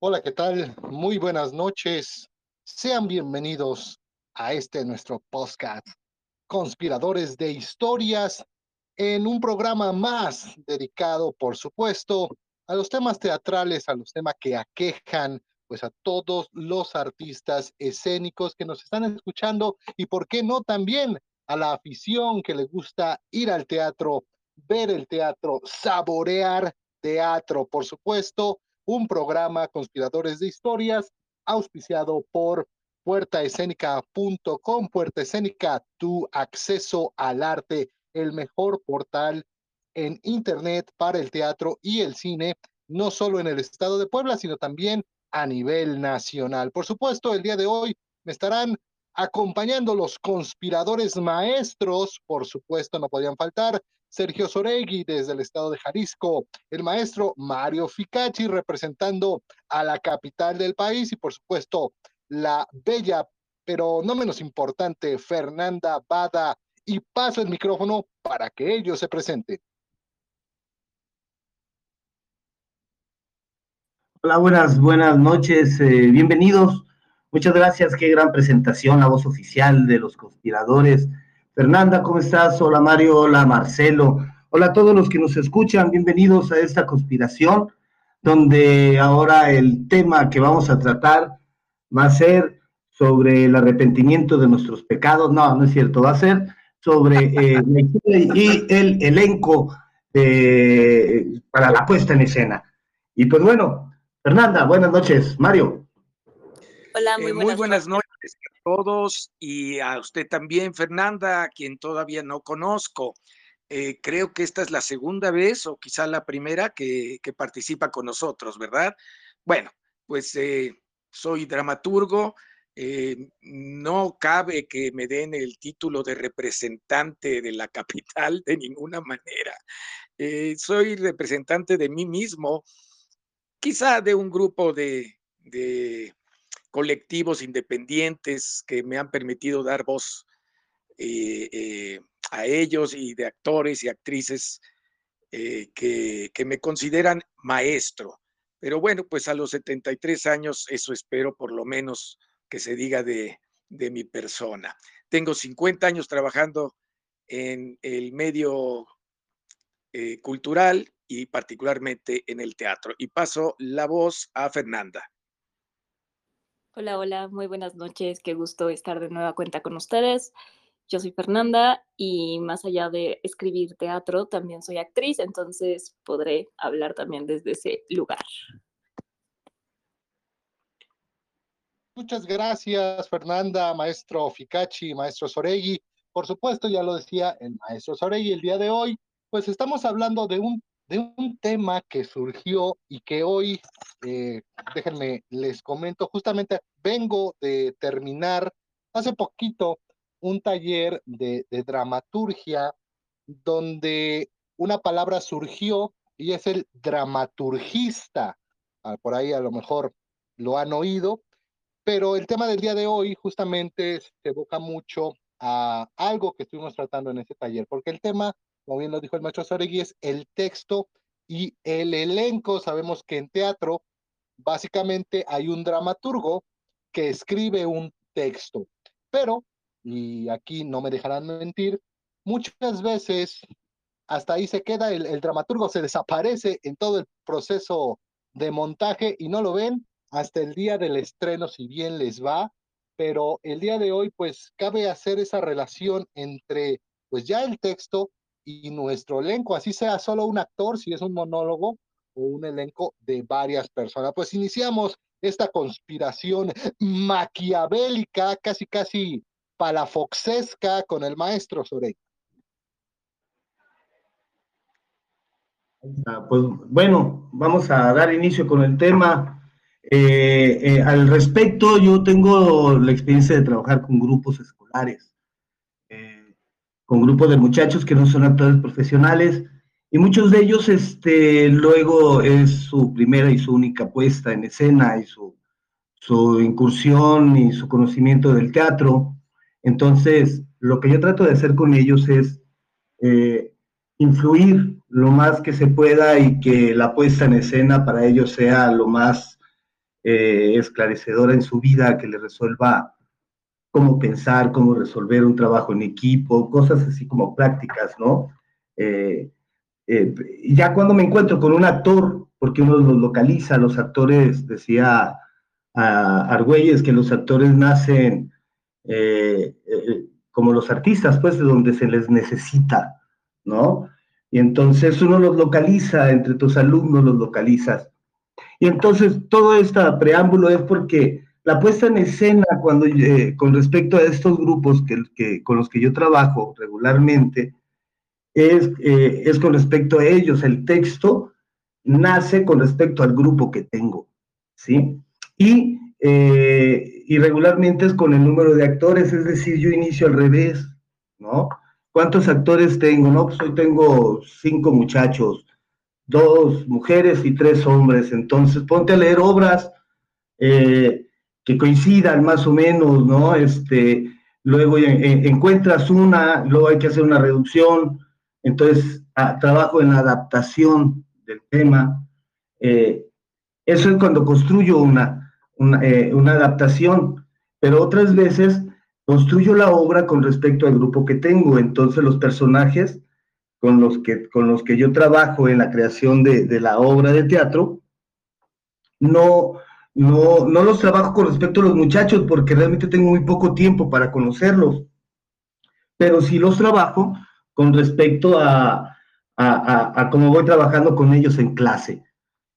Hola, ¿qué tal? Muy buenas noches. Sean bienvenidos a este nuestro podcast, Conspiradores de Historias, en un programa más dedicado, por supuesto, a los temas teatrales, a los temas que aquejan pues a todos los artistas escénicos que nos están escuchando y por qué no también a la afición que le gusta ir al teatro, ver el teatro, saborear teatro, por supuesto, un programa Conspiradores de Historias auspiciado por puertaescénica.com, Puerta Escénica, tu acceso al arte, el mejor portal en Internet para el teatro y el cine, no solo en el estado de Puebla, sino también a nivel nacional. Por supuesto, el día de hoy me estarán acompañando los conspiradores maestros, por supuesto, no podían faltar. Sergio Soregui desde el estado de Jalisco, el maestro Mario Ficacci representando a la capital del país y por supuesto la bella, pero no menos importante, Fernanda Bada. Y paso el micrófono para que ellos se presenten. Hola, buenas, buenas noches, eh, bienvenidos. Muchas gracias, qué gran presentación, la voz oficial de los conspiradores. Fernanda, ¿cómo estás? Hola Mario, hola Marcelo, hola a todos los que nos escuchan, bienvenidos a esta conspiración, donde ahora el tema que vamos a tratar va a ser sobre el arrepentimiento de nuestros pecados. No, no es cierto, va a ser sobre eh, y el elenco para la puesta en escena. Y pues bueno, Fernanda, buenas noches. Mario. Hola, muy, eh, buenas, noches a todos y a usted también, Fernanda, quien todavía no conozco. Eh, creo que esta es la segunda vez o quizá la primera que, participa con nosotros, ¿verdad? Bueno, pues eh, soy dramaturgo. no cabe que me den el título de representante de la capital de ninguna manera. soy representante de mí mismo quizá de un grupo de, colectivos independientes que me han permitido dar voz eh, eh, a ellos y de actores y actrices eh, que, me consideran maestro. Pero bueno, pues a los 73 años eso espero por lo menos que se diga de, de mi persona. Tengo 50 años trabajando en el medio cultural y particularmente en el teatro. Y paso la voz a Fernanda. Hola, hola, muy buenas noches, qué gusto estar de nueva cuenta con ustedes. Yo soy Fernanda y más allá de escribir teatro, también soy actriz, entonces podré hablar también desde ese lugar. Muchas gracias, Fernanda, maestro Ficachi, maestro Soregui. Por supuesto, ya lo decía el maestro Soregui el día de hoy, pues estamos hablando de un de un tema que surgió y que hoy, eh, déjenme, les comento, justamente vengo de terminar hace poquito un taller de, dramaturgia donde una palabra surgió y es el dramaturgista. Ah, por ahí a lo mejor lo han oído, pero el tema del día de hoy justamente se evoca mucho a algo que estuvimos tratando en ese taller, porque el tema como bien lo dijo el maestro Soregui, es el texto y el elenco. Sabemos que en teatro básicamente hay un dramaturgo que escribe un texto, pero, y aquí no me dejarán mentir, muchas veces hasta ahí se queda, el dramaturgo se desaparece en todo el proceso de montaje y no lo ven hasta el día del estreno, si bien les va, pero el día de hoy pues cabe hacer esa relación entre pues ya el texto y nuestro elenco, así sea solo un actor, si es un monólogo o un elenco de varias personas. Pues iniciamos esta conspiración maquiavélica, casi casi palafoxesca con el maestro Sorey. Ah, pues bueno, vamos a dar inicio con el tema. Eh, eh, al respecto, yo tengo la experiencia de trabajar con grupos escolares con grupos de muchachos que no son actores profesionales y muchos de ellos este, luego es su primera y su única puesta en escena y su, su incursión y su conocimiento del teatro. Entonces, lo que yo trato de hacer con ellos es eh, influir lo más que se pueda y que la puesta en escena para ellos sea lo más eh, esclarecedora en su vida, que le resuelva cómo pensar, cómo resolver un trabajo en equipo, cosas así como prácticas, ¿no? Eh, eh, ya cuando me encuentro con un actor, porque uno los localiza, los actores, decía Argüelles que los actores nacen como los artistas, pues de donde se les necesita, ¿no? Y entonces uno los localiza, entre tus alumnos los localizas. Y entonces todo este preámbulo es porque la puesta en escena cuando, eh, con respecto a estos grupos que, con los que yo trabajo regularmente, es, eh, es con respecto a ellos. El texto nace con respecto al grupo que tengo, ¿sí? Y, eh, y regularmente es con el número de actores, es decir, yo inicio al revés, ¿no? ¿Cuántos actores tengo? No, pues hoy tengo cinco muchachos, dos mujeres y tres hombres. Entonces, ponte a leer obras que coincidan más o menos, ¿no? Este, luego encuentras una, luego hay que hacer una reducción. Entonces, trabajo en la adaptación del tema. Eh, eso es cuando construyo una, eh, una adaptación, pero otras veces construyo la obra con respecto al grupo que tengo. Entonces los personajes con los que, con los que yo trabajo en la creación de, la obra de teatro, no, no, no los trabajo con respecto a los muchachos porque realmente tengo muy poco tiempo para conocerlos, pero sí los trabajo con respecto a, a, cómo voy trabajando con ellos en clase.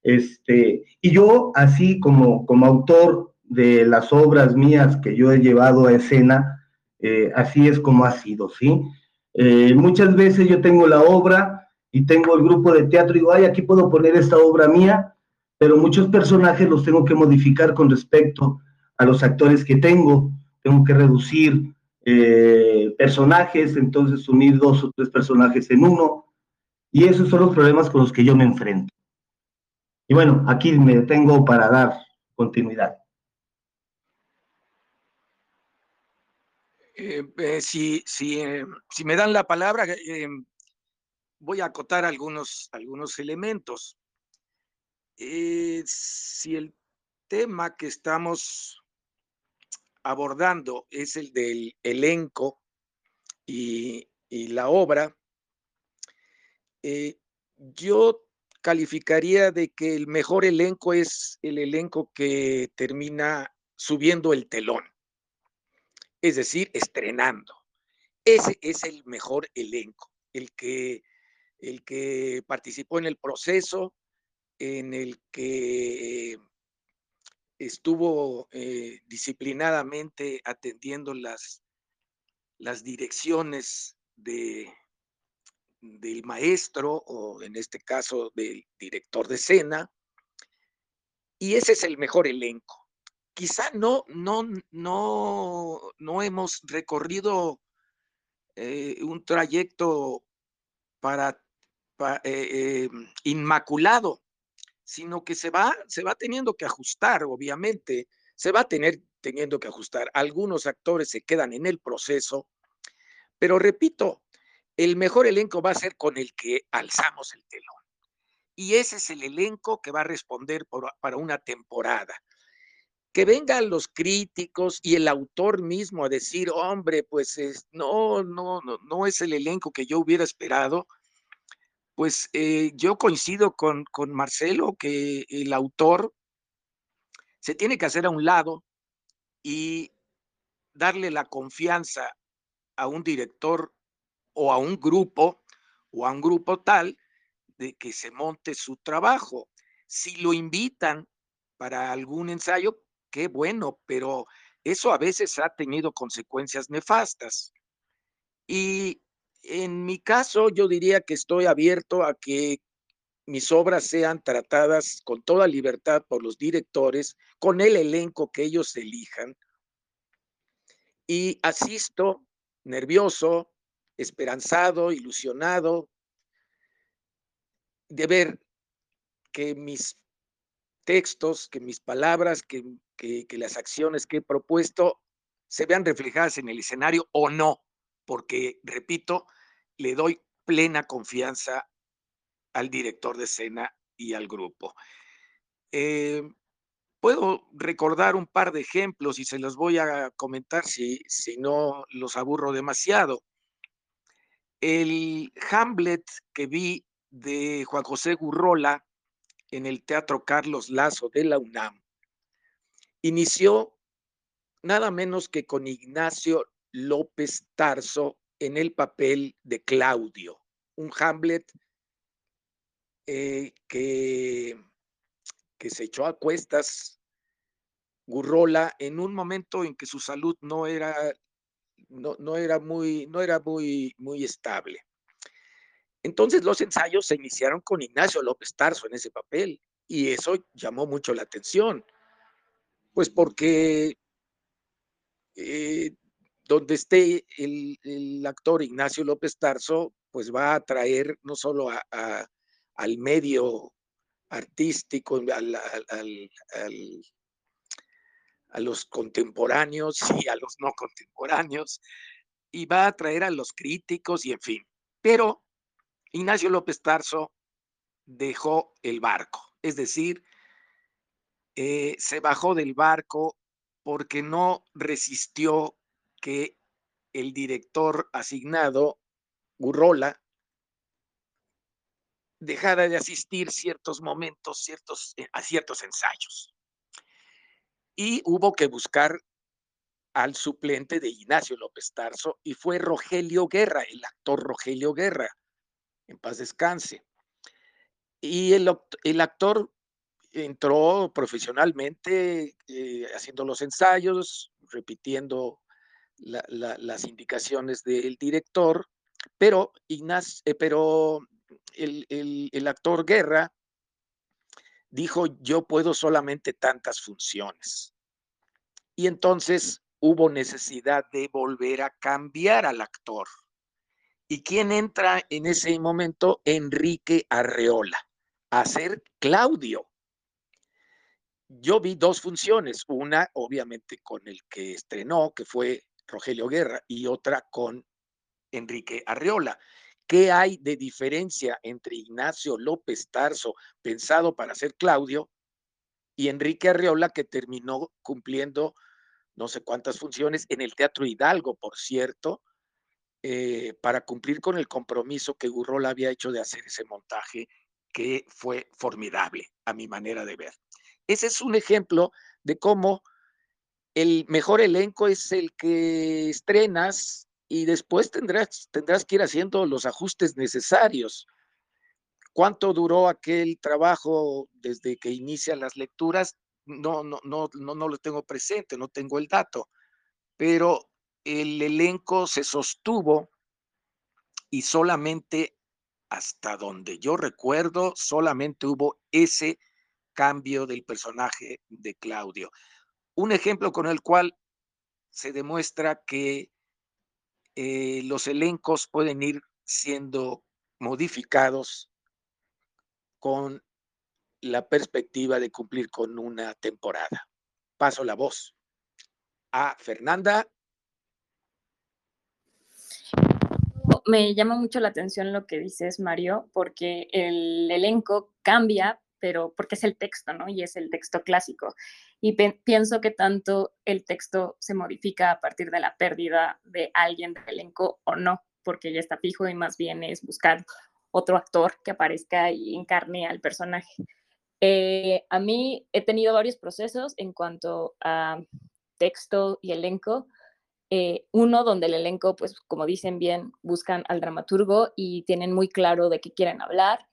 Este, y yo, así como, como autor de las obras mías que yo he llevado a escena, eh, así es como ha sido, ¿sí? Eh, muchas veces yo tengo la obra y tengo el grupo de teatro y digo, ay, aquí puedo poner esta obra mía, pero muchos personajes los tengo que modificar con respecto a los actores que tengo, tengo que reducir eh, personajes, entonces unir dos o tres personajes en uno, y esos son los problemas con los que yo me enfrento. Y bueno, aquí me detengo para dar continuidad. Eh, eh, si, eh, si, me dan la palabra, voy a acotar algunos, algunos elementos. Si el tema que estamos abordando es el del elenco y, la obra, yo calificaría de que el mejor elenco es el elenco que termina subiendo el telón es decir, estrenando. Ese es el mejor elenco, el que, el que participó en el proceso, en el que estuvo eh, disciplinadamente atendiendo las, las direcciones de, del maestro o en este caso del director de escena. Y ese es el mejor elenco quizá no, no, no, no hemos recorrido eh, un trayecto para, eh, em, inmaculado, sino que se va, se va teniendo que ajustar, obviamente, se va a tener teniendo que ajustar. Algunos actores se quedan en el proceso, pero repito, el mejor elenco va a ser con el que alzamos el telón. Y ese es el elenco que va a responder para una temporada que vengan los críticos y el autor mismo a decir, hombre, pues no, no, no, no es el elenco que yo hubiera esperado, pues eh, yo coincido con, con Marcelo que el autor se tiene que hacer a un lado y darle la confianza a un director o a un grupo o a un grupo tal de que se monte su trabajo. Si lo invitan para algún ensayo, qué bueno, pero eso a veces ha tenido consecuencias nefastas. Y en mi caso, yo diría que estoy abierto a que mis obras sean tratadas con toda libertad por los directores, con el elenco que ellos elijan. Y asisto nervioso, esperanzado, ilusionado de ver que mis textos, que mis palabras, que que, las acciones que he propuesto se vean reflejadas en el escenario o no, porque, repito, le doy plena confianza al director de escena y al grupo. Eh, puedo recordar un par de ejemplos y se los voy a comentar si, si no los aburro demasiado. El Hamlet que vi de Juan José Gurrola en el Teatro Carlos Lazo de la UNAM inició nada menos que con Ignacio López Tarso en el papel de Claudio, un Hamlet eh, que, que se echó a cuestas Gurrola en un momento en que su salud no era, no, no era, muy, no era muy, muy estable. Entonces los ensayos se iniciaron con Ignacio López Tarso en ese papel y eso llamó mucho la atención, pues porque eh, donde esté el, actor Ignacio López Tarso, pues va a atraer no solo al medio artístico, a los contemporáneos y a los no contemporáneos, y va a atraer a los críticos y en fin. Pero Ignacio López Tarso dejó el barco, es decir, eh, se bajó del barco porque no resistió que el director asignado, Gurrola, dejara de asistir ciertos momentos, ciertos, eh, a ciertos ensayos. Y hubo que buscar al suplente de Ignacio López Tarso y fue Rogelio Guerra, el actor Rogelio Guerra, en paz descanse. Y el, el actor entró profesionalmente eh, haciendo los ensayos, repitiendo las indicaciones del director, pero, eh, pero el, el actor Guerra dijo, yo puedo solamente tantas funciones. Y entonces hubo necesidad de volver a cambiar al actor. ¿Y quién entra en ese momento? Enrique Arreola, a ser Claudio yo vi dos funciones, una obviamente con el que estrenó, que fue Rogelio Guerra, y otra con Enrique Arreola. ¿Qué hay de diferencia entre Ignacio López Tarso, pensado para ser Claudio, y Enrique Arreola, que terminó cumpliendo no sé cuántas funciones en el Teatro Hidalgo, por cierto, eh, para cumplir con el compromiso que Gurrola había hecho de hacer ese montaje, que fue formidable a mi manera de ver. Ese es un ejemplo de cómo el mejor elenco es el que estrenas y después tendrás, tendrás que ir haciendo los ajustes necesarios. ¿Cuánto duró aquel trabajo desde que inician las lecturas? No, no, no, no, no lo tengo presente, no tengo el dato, pero el elenco se sostuvo y solamente hasta donde yo recuerdo, solamente hubo ese cambio del personaje de Claudio. Un ejemplo con el cual se demuestra que eh, los elencos pueden ir siendo modificados con la perspectiva de cumplir con una temporada. Paso la voz a Fernanda. Me llama mucho la atención lo que dices, Mario, porque el elenco cambia, pero porque es el texto, ¿no? Y es el texto clásico. Y pienso que tanto el texto se modifica a partir de la pérdida de alguien del elenco o no, porque ya está fijo y más bien es buscar otro actor que aparezca y encarne al personaje. Eh, a mí he tenido varios procesos en cuanto a texto y elenco. Eh, uno donde el elenco, pues como dicen bien, buscan al dramaturgo y tienen muy claro de qué quieren hablar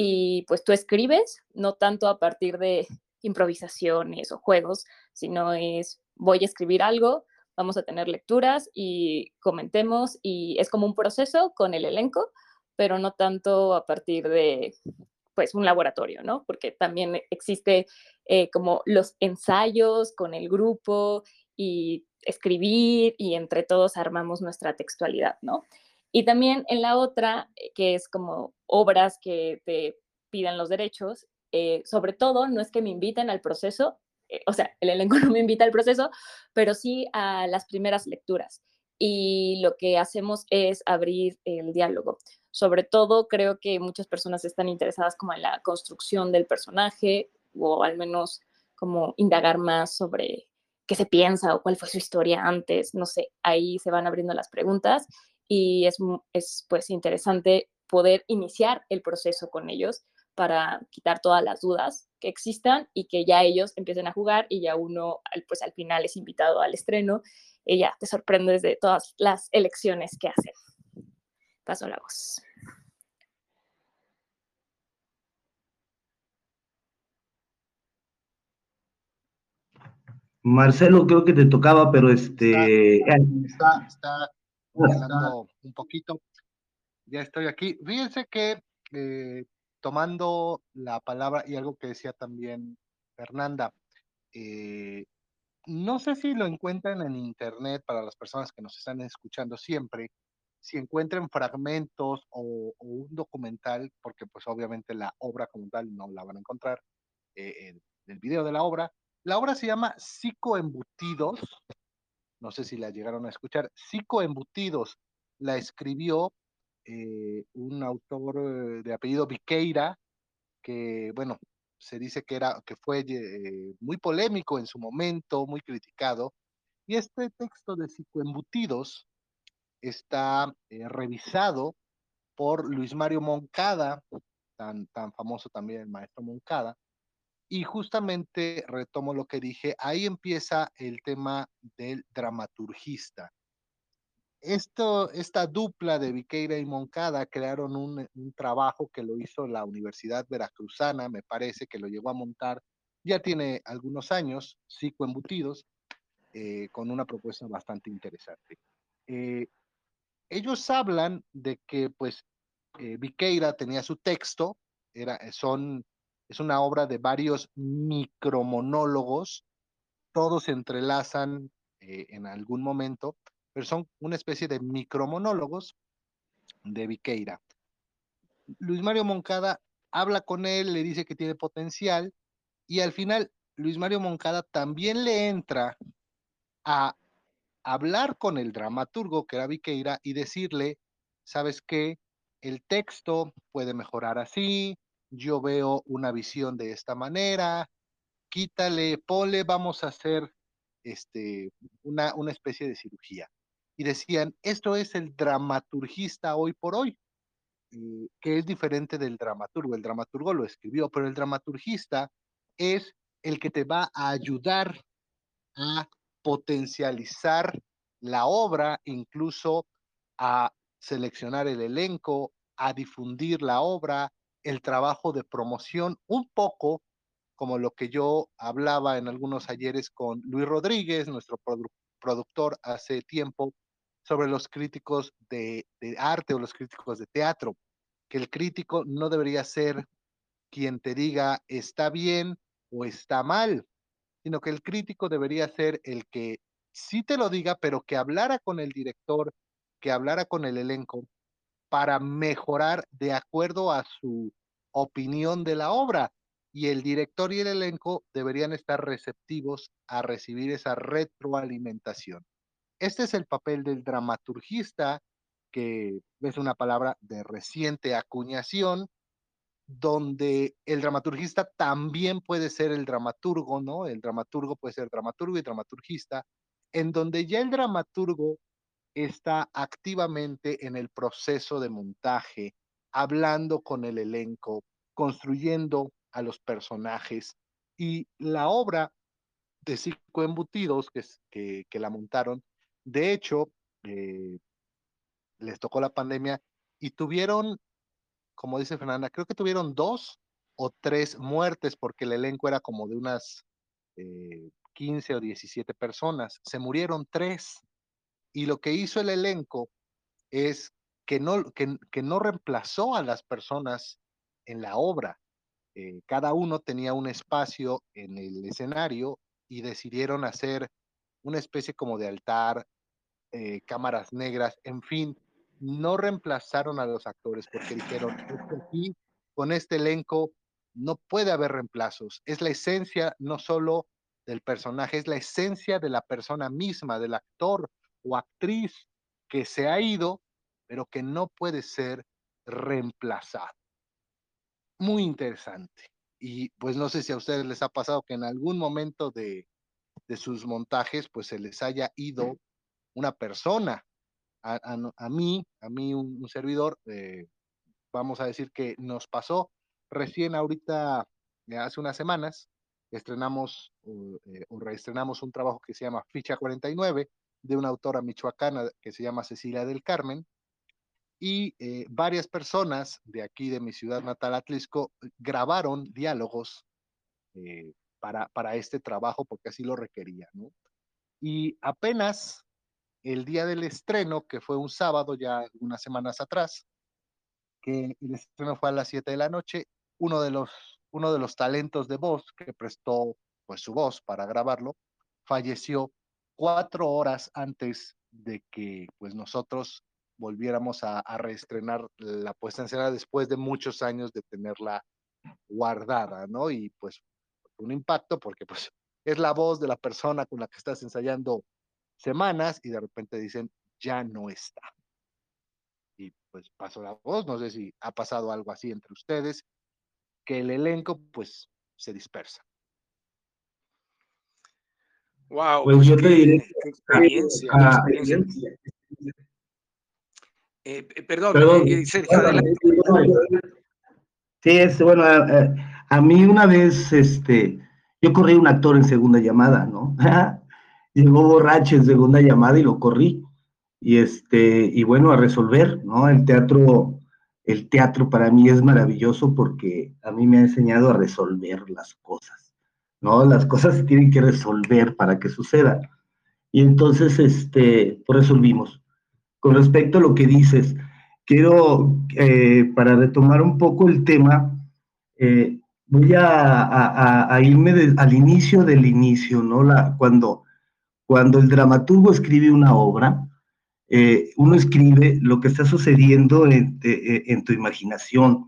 y pues tú escribes, no tanto a partir de improvisaciones o juegos, sino es voy a escribir algo, vamos a tener lecturas y comentemos y es como un proceso con el elenco, pero no tanto a partir de pues un laboratorio, ¿no? Porque también existe eh, como los ensayos con el grupo y escribir y entre todos armamos nuestra textualidad, ¿no? Y también en la otra, eh, que es como obras que te pidan los derechos, eh, sobre todo no es que me inviten al proceso, eh, o sea, el elenco no me invita al proceso, pero sí a las primeras lecturas. Y lo que hacemos es abrir el diálogo. Sobre todo creo que muchas personas están interesadas como en la construcción del personaje o al menos como indagar más sobre qué se piensa o cuál fue su historia antes, no sé, ahí se van abriendo las preguntas y es, es pues interesante poder iniciar el proceso con ellos para quitar todas las dudas que existan y que ya ellos empiecen a jugar y ya uno pues al final es invitado al estreno y ya te sorprendes de todas las elecciones que hacen. Paso la voz. Marcelo, creo que te tocaba, pero este... Está, está, un poquito. Ya estoy aquí. Fíjense que eh, tomando la palabra y algo que decía también Fernanda, eh, no sé si lo encuentran en internet para las personas que nos están escuchando siempre, si encuentran fragmentos o, un documental, porque pues obviamente la obra como tal no la van a encontrar, eh, video de la obra, la obra se llama Psicoembutidos. No sé si la llegaron a escuchar. Psicoembutidos la escribió eh, un autor eh, de apellido Viqueira, que, bueno, se dice que, era, que fue eh, muy polémico en su momento, muy criticado. Y este texto de Psicoembutidos está revisado por Luis Mario Moncada, tan, tan famoso también el maestro Moncada, y justamente retomo lo que dije, ahí empieza el tema del dramaturgista. Esto, esta dupla de Viqueira y Moncada crearon un, trabajo que lo hizo la Universidad Veracruzana, me parece que lo llegó a montar, ya tiene algunos años, psicoembutidos, eh, con una propuesta bastante interesante. Eh, ellos hablan de que pues eh, Viqueira tenía su texto, era, son es una obra de varios micromonólogos, todos se entrelazan eh, en algún momento, pero son una especie de micromonólogos de Viqueira. Luis Mario Moncada habla con él, le dice que tiene potencial y al final Luis Mario Moncada también le entra a hablar con el dramaturgo que era Viqueira y decirle, ¿sabes qué? El texto puede mejorar así, yo veo una visión de esta manera, quítale, pole, vamos a hacer este, una, una especie de cirugía. Y decían, esto es el dramaturgista hoy por hoy, eh, que es diferente del dramaturgo. El dramaturgo lo escribió, pero el dramaturgista es el que te va a ayudar a potencializar la obra, incluso a seleccionar el elenco, a difundir la obra, el trabajo de promoción un poco como lo que yo hablaba en algunos ayeres con Luis Rodríguez, nuestro productor hace tiempo, sobre los críticos de, arte o los críticos de teatro, que el crítico no debería ser quien te diga está bien o está mal, sino que el crítico debería ser el que sí te lo diga, pero que hablara con el director, que hablara con el elenco para mejorar de acuerdo a su opinión de la obra. Y el director y el elenco deberían estar receptivos a recibir esa retroalimentación. Este es el papel del dramaturgista, que es una palabra de reciente acuñación, donde el dramaturgista también puede ser el dramaturgo, ¿no? El dramaturgo puede ser dramaturgo y dramaturgista, en donde ya el dramaturgo está activamente en el proceso de montaje, hablando con el elenco, construyendo a los personajes. Y la obra de Cinco Embutidos, que, que, la montaron, de hecho, eh, les tocó la pandemia y tuvieron, como dice Fernanda, creo que tuvieron dos o tres muertes porque el elenco era como de unas 15 eh, o 17 personas. Se murieron tres. Y lo que hizo el elenco es que no, que, no reemplazó a las personas en la obra. Eh, cada uno tenía un espacio en el escenario y decidieron hacer una especie como de altar, eh, cámaras negras, en fin, no reemplazaron a los actores porque dijeron, aquí con este elenco no puede haber reemplazos, es la esencia no solo del personaje, es la esencia de la persona misma, del actor o actriz que se ha ido pero que no puede ser reemplazado. Muy interesante. Y pues no sé si a ustedes les ha pasado que en algún momento de, de sus montajes, pues se les haya ido una persona. A, a, mí, a mí un, servidor, eh, vamos a decir que nos pasó recién ahorita, eh, hace unas semanas, estrenamos eh, o reestrenamos un trabajo que se llama Ficha 49 de una autora michoacana que se llama Cecilia del Carmen, y eh, varias personas de aquí de mi ciudad natal, Atlisco, grabaron diálogos eh, para, para este trabajo porque así lo requería, ¿no? Y apenas el día del estreno, que fue un sábado ya unas semanas atrás, que el estreno fue a las 7 de la noche, uno de los, uno de los talentos de voz que prestó pues su voz para grabarlo, falleció cuatro horas antes de que pues nosotros volviéramos a, reestrenar la puesta en escena después de muchos años de tenerla guardada, ¿no? Y pues un impacto porque pues es la voz de la persona con la que estás ensayando semanas y de repente dicen, ya no está. Y pues pasó la voz, no sé si ha pasado algo así entre ustedes, que el elenco pues se dispersa. Wow, pues yo te diré, experiencia, experiencia. Eh, eh, perdón, eh, Sergio, adelante. Sí, es, bueno, a, mí una vez, este, yo corrí un actor en segunda llamada, ¿no? Llegó borracho en segunda llamada y lo corrí. Y este, y bueno, a resolver, ¿no? El teatro, el teatro para mí es maravilloso porque a mí me ha enseñado a resolver las cosas, ¿no? Las cosas se tienen que resolver para que sucedan. Y entonces, este, pues resolvimos con respecto a lo que dices, quiero, eh, para retomar un poco el tema, eh, voy a, irme al inicio del inicio, ¿no? La, cuando, cuando el dramaturgo escribe una obra, eh, uno escribe lo que está sucediendo en, en, tu imaginación.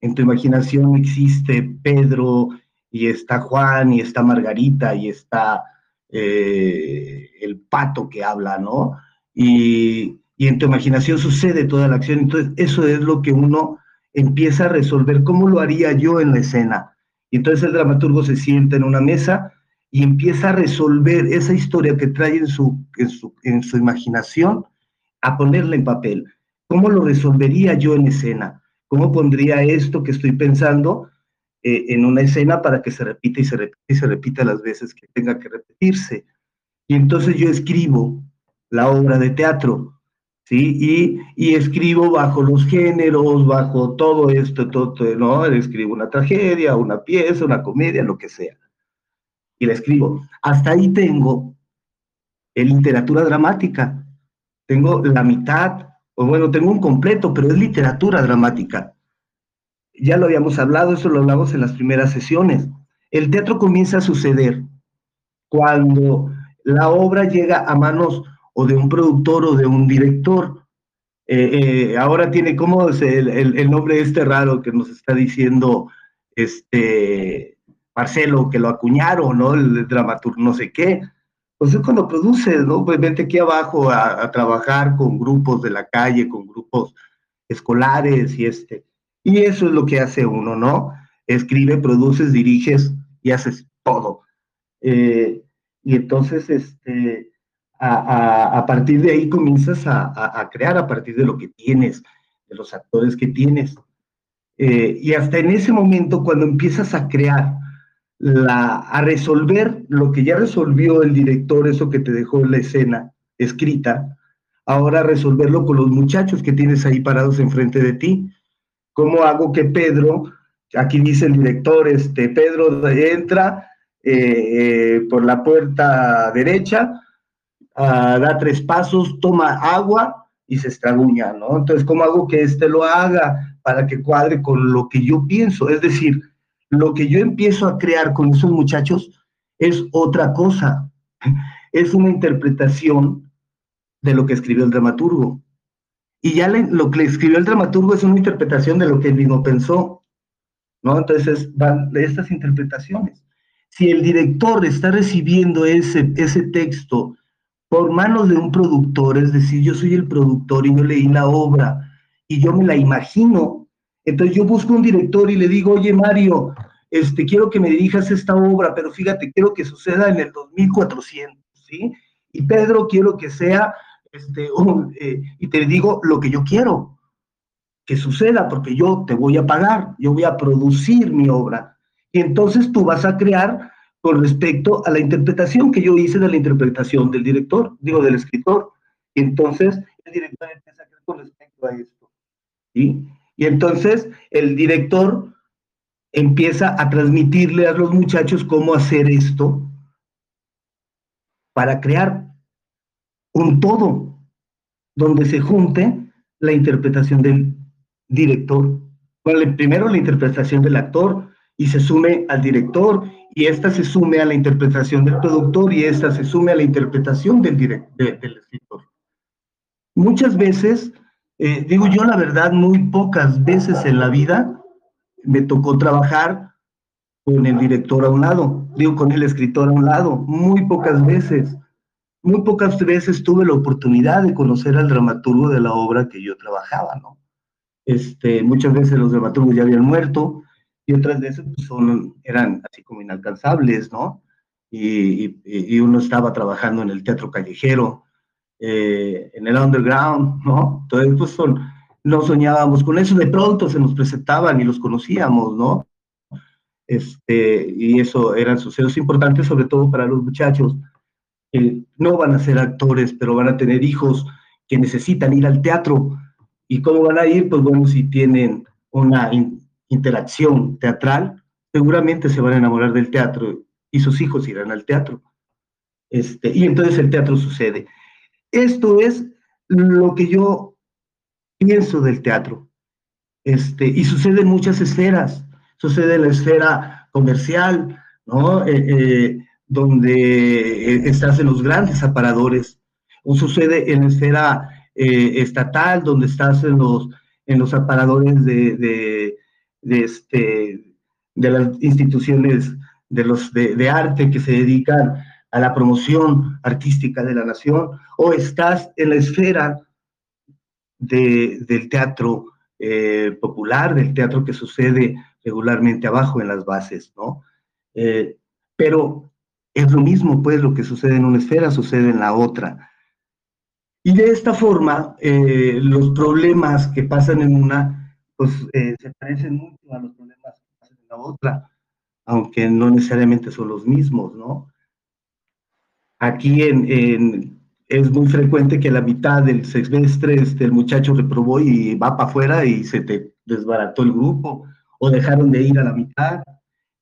En tu imaginación existe Pedro, y está Juan, y está Margarita, y está el pato que habla, ¿no? Y, en tu imaginación sucede toda la acción. Entonces, eso es lo que uno empieza a resolver. ¿Cómo lo haría yo en la escena? Y entonces el dramaturgo se sienta en una mesa y empieza a resolver esa historia que trae en su, en su, imaginación, a ponerla en papel. ¿Cómo lo resolvería yo en escena? ¿Cómo pondría esto que estoy pensando eh, en una escena para que se repita y se repita y se repita las veces que tenga que repetirse? Y entonces yo escribo la obra de teatro, ¿sí? Y, escribo bajo los géneros, bajo todo esto, todo, ¿no? Escribo una tragedia, una pieza, una comedia, lo que sea. Y la escribo. Hasta ahí tengo en literatura dramática. Tengo la mitad, o bueno, tengo un completo, pero es literatura dramática. Ya lo habíamos hablado, eso lo hablamos en las primeras sesiones. El teatro comienza a suceder cuando la obra llega a manos o de un productor o de un director. Eh, eh, ahora tiene, ¿cómo es el, el, nombre este raro que nos está diciendo este Marcelo, que lo acuñaron, ¿no? El, dramaturgo, no sé qué. Pues es cuando produce, ¿no? Pues vente aquí abajo a, a, trabajar con grupos de la calle, con grupos escolares y este. Y eso es lo que hace uno, ¿no? Escribe, produces, diriges y haces todo. Eh, y entonces, este, a, partir de ahí comienzas a, crear a partir de lo que tienes, de los actores que tienes. Eh, y hasta en ese momento, cuando empiezas a crear, la, a resolver lo que ya resolvió el director, eso que te dejó la escena escrita, ahora resolverlo con los muchachos que tienes ahí parados enfrente de ti. ¿Cómo hago que Pedro, aquí dice el director, este, Pedro entra eh, eh, por la puerta derecha, Da tres pasos, toma agua y se estraguña, ¿no? Entonces, ¿cómo hago que éste lo haga para que cuadre con lo que yo pienso? Es decir, lo que yo empiezo a crear con esos muchachos es otra cosa, es una interpretación de lo que escribió el dramaturgo. Y ya lo que le escribió el dramaturgo es una interpretación de lo que él mismo pensó, ¿no? Entonces van de estas interpretaciones. Si el director está recibiendo ese, ese texto por manos de un productor, es decir, yo soy el productor y yo leí la obra y yo me la imagino. Entonces yo busco un director y le digo, oye Mario, este, quiero que me dirijas esta obra, pero fíjate, quiero que suceda en el 2400, ¿sí? Y Pedro, quiero que sea, este, eh, y te digo lo que yo quiero que suceda, porque yo te voy a pagar, yo voy a producir mi obra. Y entonces tú vas a crear con respecto a la interpretación que yo hice de la interpretación del director, digo, del escritor. Y entonces el director empieza a con respecto a esto. Y entonces el director empieza a transmitirle a los muchachos cómo hacer esto para crear un todo donde se junte la interpretación del director. Bueno, primero la interpretación del actor y se sume al director y esta se sume a la interpretación del productor y esta se sume a la interpretación del, del escritor. Muchas veces, eh, digo yo la verdad, muy pocas veces en la vida me tocó trabajar con el director a un lado, digo con el escritor a un lado, muy pocas veces. Muy pocas veces tuve la oportunidad de conocer al dramaturgo de la obra que yo trabajaba, ¿no? Este, muchas veces los dramaturgos ya habían muerto y otras veces pues, son, eran así como inalcanzables, ¿no? Y, y, uno estaba trabajando en el teatro callejero, eh, en el underground, ¿no? Entonces, pues son, no soñábamos con eso, de pronto se nos presentaban y los conocíamos, ¿no? Este, y eso eran sucesos importantes, sobre todo para los muchachos. que no van a ser actores, pero van a tener hijos que necesitan ir al teatro. ¿Y cómo van a ir? Pues bueno, si tienen una interacción teatral, seguramente se van a enamorar del teatro y sus hijos irán al teatro. Este, y entonces el teatro sucede. Esto es lo que yo pienso del teatro. Este, y sucede en muchas esferas. Sucede en la esfera comercial, ¿no? Eh, eh, donde eh, estás en los grandes aparadores. O sucede en la esfera estatal, donde estás en los, en los aparadores de, de, este, de las instituciones de, los, de arte que se dedican a la promoción artística de la nación, o estás en la esfera del teatro eh, popular, del teatro que sucede regularmente abajo en las bases, ¿no? Eh, pero es lo mismo, pues, lo que sucede en una esfera sucede en la otra. Y de esta forma, eh, los problemas que pasan en una, pues, se parecen mucho a los problemas que pasan en la otra, aunque no necesariamente son los mismos, ¿no? Aquí en es muy frecuente que la mitad del semestre este, el muchacho reprobó y va para afuera y se te desbarató el grupo o dejaron de ir a la mitad.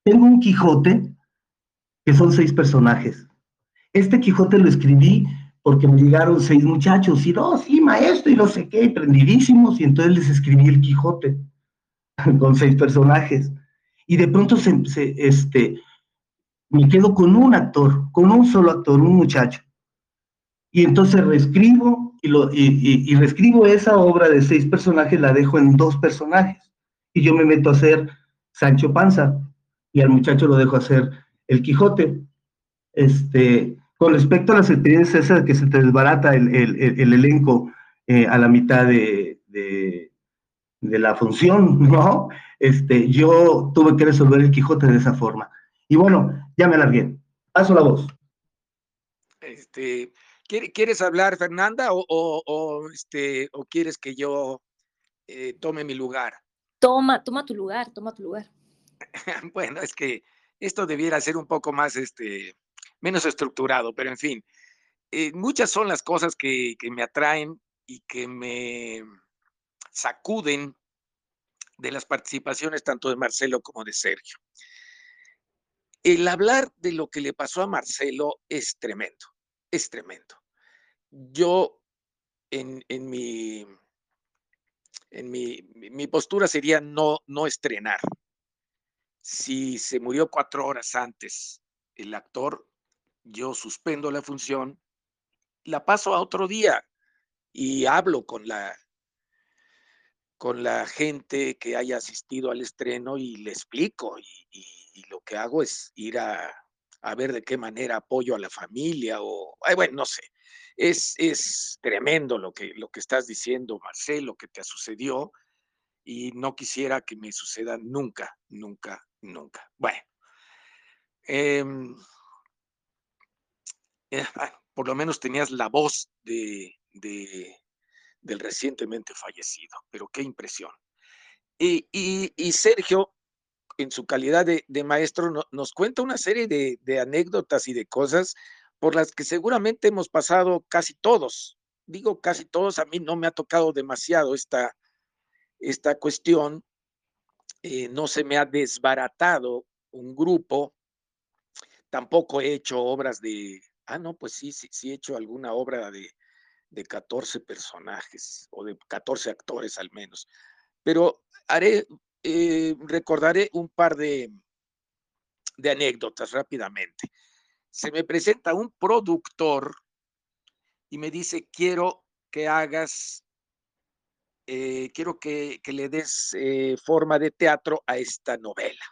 Tengo un Quijote que son seis personajes. Este Quijote lo escribí porque me llegaron seis muchachos y no, sí, maestro, y no sé qué, prendidísimos, y entonces les escribí el Quijote con seis personajes. Y de pronto se, este, me quedo con un actor, con un solo actor, un muchacho y entonces reescribo y, lo, y, reescribo esa obra de seis personajes, la dejo en dos personajes. Y yo me meto a hacer Sancho Panza y al muchacho lo dejo hacer el Quijote. Este, con respecto a las experiencias esas que se te desbarata el, el, elenco eh, a la mitad de, de, de, la función, ¿no? Este, yo tuve que resolver el Quijote de esa forma. Y bueno, ya me alargué. Paso la voz. Este, ¿Quieres hablar, Fernanda, o, este, o quieres que yo eh, tome mi lugar? Toma, toma tu lugar, toma tu lugar. bueno, es que esto debiera ser un poco más, este, menos estructurado, pero en fin, eh, muchas son las cosas que, que me atraen y que me sacuden de las participaciones tanto de Marcelo como de Sergio. El hablar de lo que le pasó a Marcelo es tremendo, es tremendo yo en, mi, en mi, postura sería no, no estrenar. Si se murió cuatro horas antes el actor, yo suspendo la función, la paso a otro día y hablo con la, con la gente que haya asistido al estreno y le explico. Y, lo que hago es ir a, a ver de qué manera apoyo a la familia o, bueno, no sé. Es, es tremendo lo que, lo que estás diciendo, Marcelo, que te sucedió y no quisiera que me suceda nunca, nunca, nunca. Bueno, em, eh, ah, por lo menos tenías la voz de, del recientemente fallecido, pero qué impresión. Y, Sergio, en su calidad de, maestro, nos cuenta una serie de, de, anécdotas y de cosas por las que seguramente hemos pasado casi todos. Digo casi todos, a mí no me ha tocado demasiado esta, esta cuestión, eh, no se me ha desbaratado un grupo, tampoco he hecho obras de, ah, no, pues sí, sí, sí he hecho alguna obra de, de 14 personajes o de 14 actores al menos, pero haré, eh, recordaré un par de, de anécdotas rápidamente. Se me presenta un productor y me dice, quiero que hagas eh, quiero que, le des eh, forma de teatro a esta novela,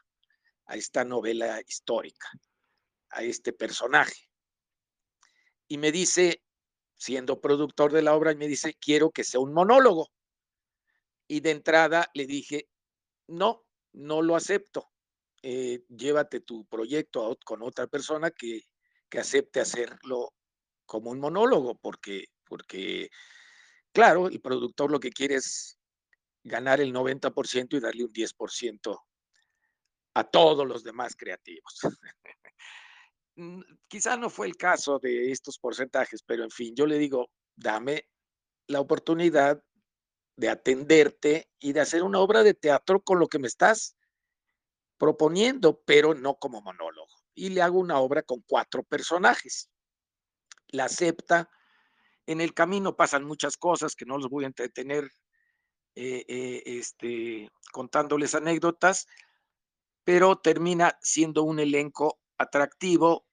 a esta novela histórica, a este personaje. Y me dice, siendo productor de la obra, me dice, quiero que sea un monólogo. Y de entrada le dije, no, no lo acepto. Eh, llévate tu proyecto con otra persona que, que acepte hacerlo como un monólogo, porque, porque Claro, el productor lo que quiere es ganar el 90% y darle un 10% a todos los demás creativos. Quizá no fue el caso de estos porcentajes, pero en fin, yo le digo, dame la oportunidad de atenderte y de hacer una obra de teatro con lo que me estás proponiendo, pero no como monólogo. Y le hago una obra con cuatro personajes. La acepta, en el camino pasan muchas cosas que no los voy a entretener eh, eh, este, contándoles anécdotas, pero termina siendo un elenco atractivo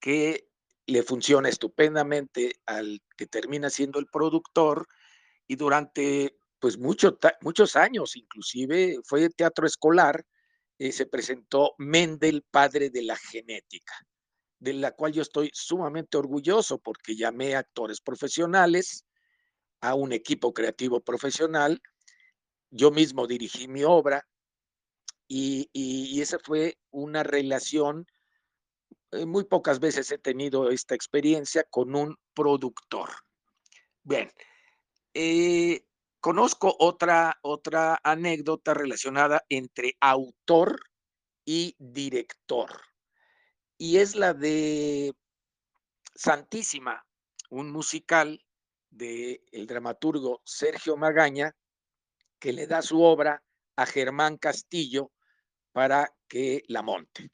que le funciona estupendamente al que termina siendo el productor y durante pues muchos años, inclusive fue teatro escolar, eh, se presentó Mendel, padre de la genética de la cual yo estoy sumamente orgulloso porque llamé a actores profesionales, a un equipo creativo profesional, yo mismo dirigí mi obra y, esa fue una relación, muy pocas veces he tenido esta experiencia con un productor. Bien, eh, conozco otra, otra anécdota relacionada entre autor y director y es la de Santísima, un musical del el dramaturgo Sergio Magaña, que le da su obra a Germán Castillo para que la monte.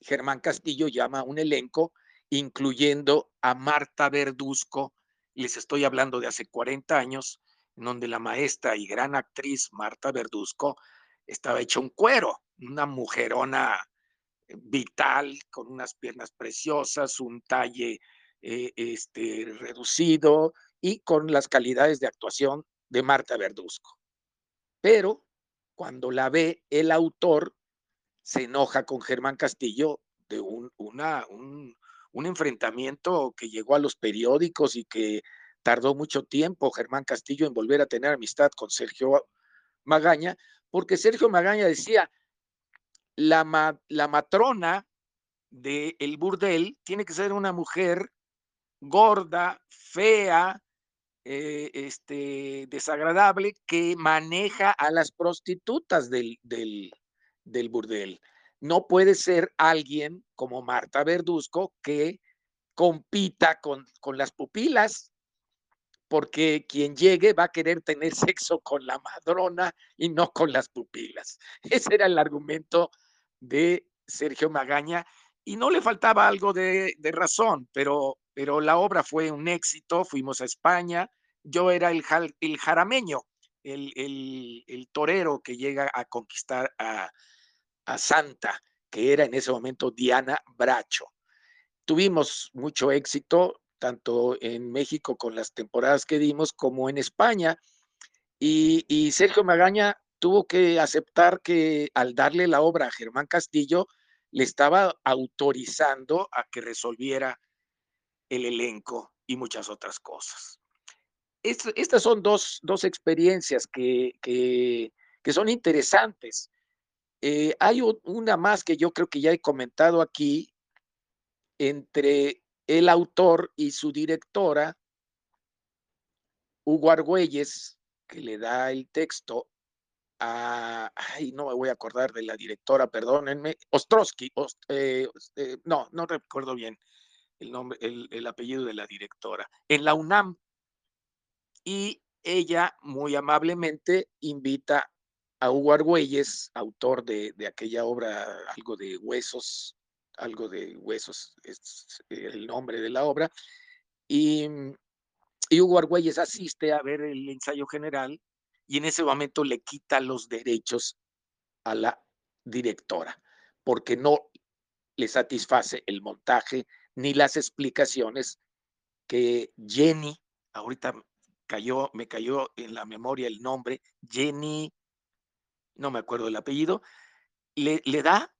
Germán Castillo llama un elenco, incluyendo a Marta Verduzco, les estoy hablando de hace 40 años, en donde la maestra y gran actriz Marta Verduzco estaba hecha un cuero, una mujerona vital, con unas piernas preciosas, un talle eh, este, reducido y con las calidades de actuación de Marta Verduzco. Pero cuando la ve el autor, se enoja con Germán Castillo de un, una, un, un enfrentamiento que llegó a los periódicos y que tardó mucho tiempo Germán Castillo en volver a tener amistad con Sergio Magaña, porque Sergio Magaña decía, la, matrona del el burdel tiene que ser una mujer gorda, fea, eh, este, desagradable, que maneja a las prostitutas del, del, del burdel. No puede ser alguien como Marta Verduzco que compita con, con las pupilas, porque quien llegue va a querer tener sexo con la madrona y no con las pupilas. Ese era el argumento de Sergio Magaña y no le faltaba algo de, razón, pero, pero la obra fue un éxito, fuimos a España, yo era el, el jarameño, el, el, torero que llega a conquistar a, Santa, que era en ese momento Diana Bracho. Tuvimos mucho éxito, tanto en México con las temporadas que dimos, como en España. Y, Sergio Magaña tuvo que aceptar que al darle la obra a Germán Castillo, le estaba autorizando a que resolviera el elenco y muchas otras cosas. estas son dos, experiencias que, que, son interesantes. Eh, hay una más que yo creo que ya he comentado aquí entre el autor y su directora, Hugo Argüelles, que le da el texto a, ay, no me voy a acordar de la directora, perdónenme, Ostrowski, eh, eh, no, no recuerdo bien el nombre, el, apellido de la directora, en la UNAM. Y ella muy amablemente invita a Hugo Argüelles, autor de, aquella obra, algo de huesos, algo de huesos es el nombre de la obra, y, y Hugo Argüelles asiste a ver el ensayo general y en ese momento le quita los derechos a la directora, porque no le satisface el montaje ni las explicaciones que Jenny, ahorita cayó, me cayó en la memoria el nombre, Jenny, no me acuerdo el apellido, le, le da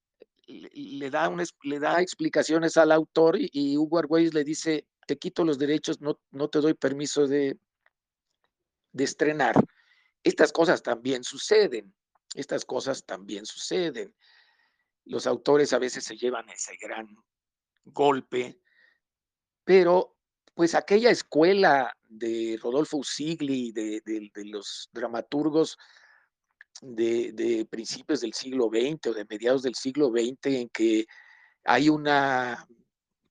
le da, le da explicaciones al autor y, Hugo Argüelles le dice, te quito los derechos, no, no te doy permiso de, de estrenar. Estas cosas también suceden, estas cosas también suceden. Los autores a veces se llevan ese gran golpe, pero pues aquella escuela de Rodolfo Usigli, de, de, los dramaturgos de, principios del siglo XX o de mediados del siglo XX, en que hay una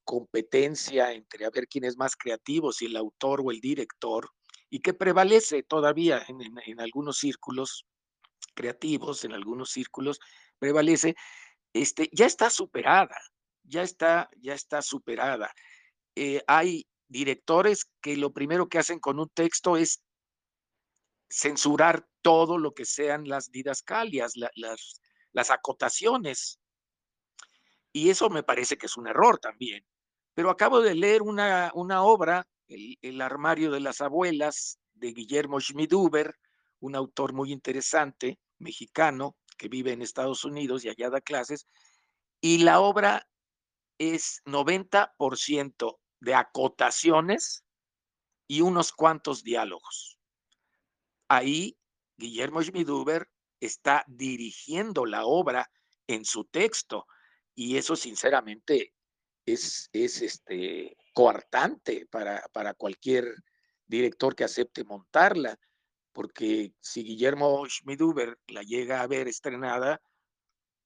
competencia entre a ver quién es más creativo, si el autor o el director, y que prevalece todavía en, algunos círculos creativos, en algunos círculos, prevalece, este, ya está superada, ya está, ya está superada. Eh, hay directores que lo primero que hacen con un texto es censurar todo lo que sean las didascalias, las, acotaciones. Y eso me parece que es un error también. Pero acabo de leer una, una obra el, armario de las abuelas de Guillermo Schmiduber, un autor muy interesante, mexicano, que vive en Estados Unidos y allá da clases, y la obra es 90% de acotaciones y unos cuantos diálogos. Ahí Guillermo Schmiduber está dirigiendo la obra en su texto y eso sinceramente es, es este, coartante para, para cualquier director que acepte montarla, porque si Guillermo Schmiduber la llega a ver estrenada,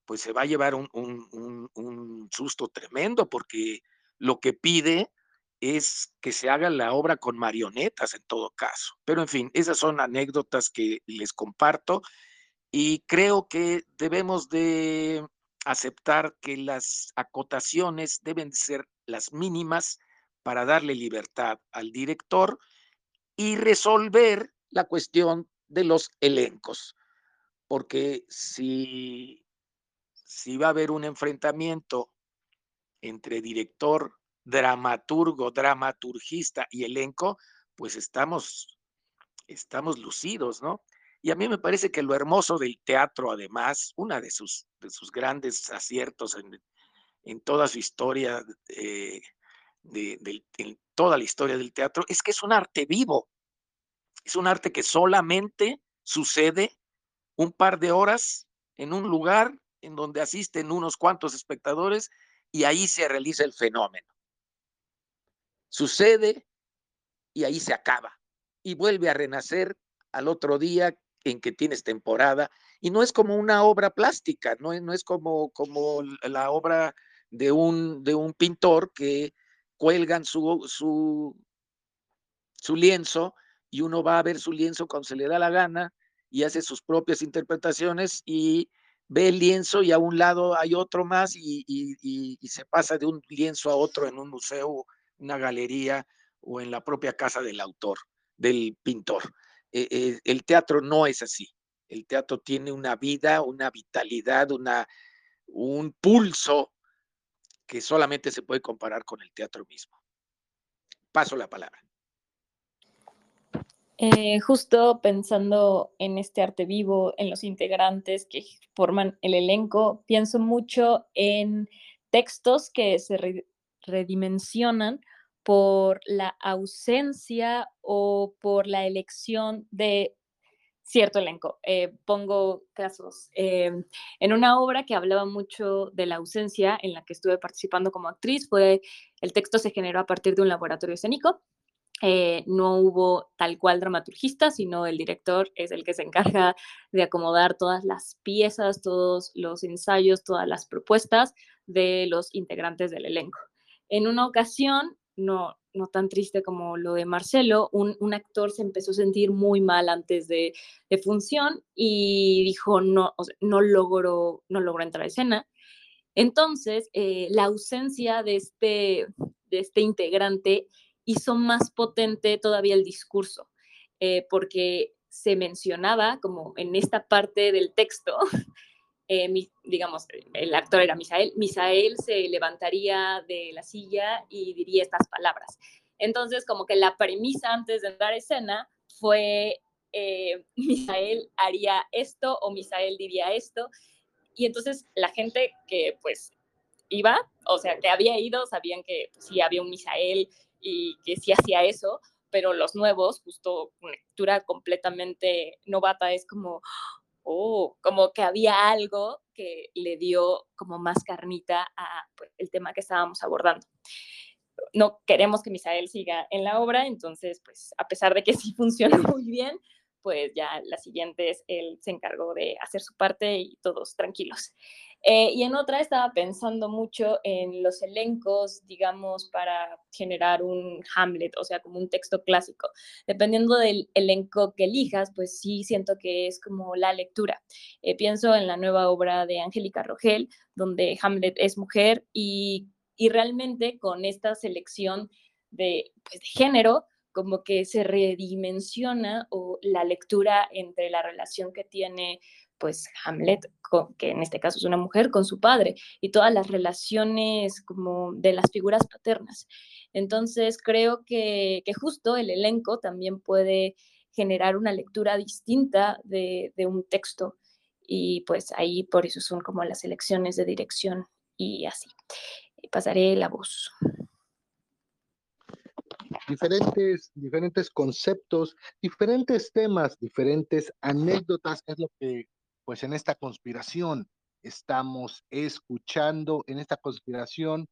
pues se va a llevar un, un, susto tremendo, porque lo que pide es que se haga la obra con marionetas en todo caso. Pero en fin, esas son anécdotas que les comparto y creo que debemos de aceptar que las acotaciones deben ser las mínimas para darle libertad al director y resolver la cuestión de los elencos. Porque si, si va a haber un enfrentamiento entre director, dramaturgo, dramaturgista y elenco, pues estamos, estamos lucidos, ¿no? Y a mí me parece que lo hermoso del teatro, además, una de sus, de sus grandes aciertos en, en toda su historia eh, de, toda la historia del teatro es que es un arte vivo. Es un arte que solamente sucede un par de horas en un lugar en donde asisten unos cuantos espectadores y ahí se realiza el fenómeno. Sucede y ahí se acaba. Y vuelve a renacer al otro día en que tienes temporada. Y no es como una obra plástica, no es, no es como, como la obra de un, de un pintor que cuelgan su, su, su lienzo y uno va a ver su lienzo cuando se le da la gana y hace sus propias interpretaciones y ve el lienzo y a un lado hay otro más y, y, se pasa de un lienzo a otro en un museo, una galería o en la propia casa del autor, del pintor. Eh, eh, el teatro no es así. El teatro tiene una vida, una vitalidad, una, un pulso que solamente se puede comparar con el teatro mismo. Paso la palabra. Eh, justo pensando en este arte vivo, en los integrantes que forman el elenco, pienso mucho en textos que se redimensionan por la ausencia o por la elección de cierto elenco. Eh, pongo casos. Em, en una obra que hablaba mucho de la ausencia, en la que estuve participando como actriz, fue el texto se generó a partir de un laboratorio escénico. Eh, no hubo tal cual dramaturgista, sino el director es el que se encarga de acomodar todas las piezas, todos los ensayos, todas las propuestas de los integrantes del elenco. En una ocasión, no, no tan triste como lo de Marcelo, un, actor se empezó a sentir muy mal antes de, función y dijo no, no, logró, no logró entrar a escena. Entonces, eh, la ausencia de este, de este integrante hizo más potente todavía el discurso, eh, porque se mencionaba como en esta parte del texto eh, digamos, el actor era Misael, Misael se levantaría de la silla y diría estas palabras. Entonces, como que la premisa antes de entrar a escena fue, eh, Misael haría esto o Misael diría esto. Y entonces la gente que pues iba, o sea, que había ido, sabían que pues, sí había un Misael y que sí hacía eso, pero los nuevos, justo una lectura completamente novata, es como, oh, como que había algo que le dio como más carnita a pues, el tema que estábamos abordando. No queremos que Misael siga en la obra, entonces, pues a pesar de que sí funciona muy bien, pues ya la siguiente es él se encargó de hacer su parte y todos tranquilos. Eh, y en otra estaba pensando mucho en los elencos, digamos, para generar un Hamlet, o sea, como un texto clásico. Dependiendo del elenco que elijas, pues sí siento que es como la lectura. Eh, pienso en la nueva obra de Angélica Rogel, donde Hamlet es mujer y, y realmente con esta selección de, pues, de género, como que se redimensiona o la lectura entre la relación que tiene pues Hamlet, que en este caso es una mujer, con su padre y todas las relaciones como de las figuras paternas. Entonces creo que, justo el elenco también puede generar una lectura distinta de, un texto y pues ahí por eso son como las elecciones de dirección y así. Pasaré la voz diferentes, diferentes conceptos, diferentes temas, diferentes anécdotas, es lo que pues en esta conspiración estamos escuchando, en esta conspiración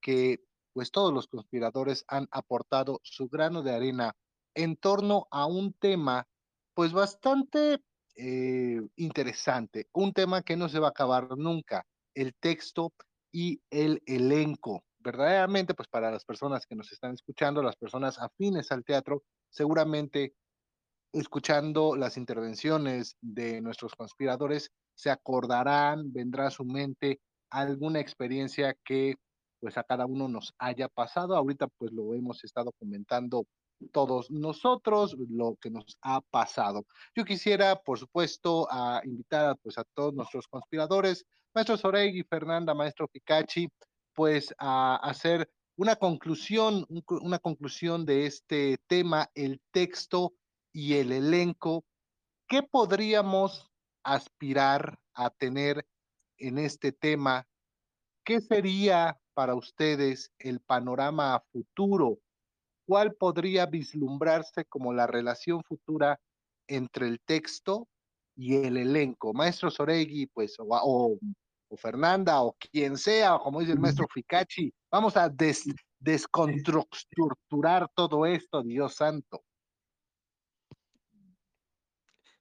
que pues todos los conspiradores han aportado su grano de arena en torno a un tema pues bastante eh, interesante, un tema que no se va a acabar nunca, el texto y el elenco. Verdaderamente, pues para las personas que nos están escuchando, las personas afines al teatro, seguramente escuchando las intervenciones de nuestros conspiradores, se acordarán, vendrá a su mente alguna experiencia que pues a cada uno nos haya pasado. Ahorita pues lo hemos estado comentando todos nosotros, lo que nos ha pasado. Yo quisiera, por supuesto, a invitar pues a todos nuestros conspiradores, maestro Soregui, Fernanda, maestro Picachi, pues a hacer una conclusión, una conclusión de este tema, el texto y el elenco, ¿qué podríamos aspirar a tener en este tema? ¿Qué sería para ustedes el panorama futuro? ¿Cuál podría vislumbrarse como la relación futura entre el texto y el elenco? Maestro Soregui, pues, o, Fernanda, o quien sea, o como dice el maestro Ficachi, vamos a desconstructurar todo esto, Dios santo.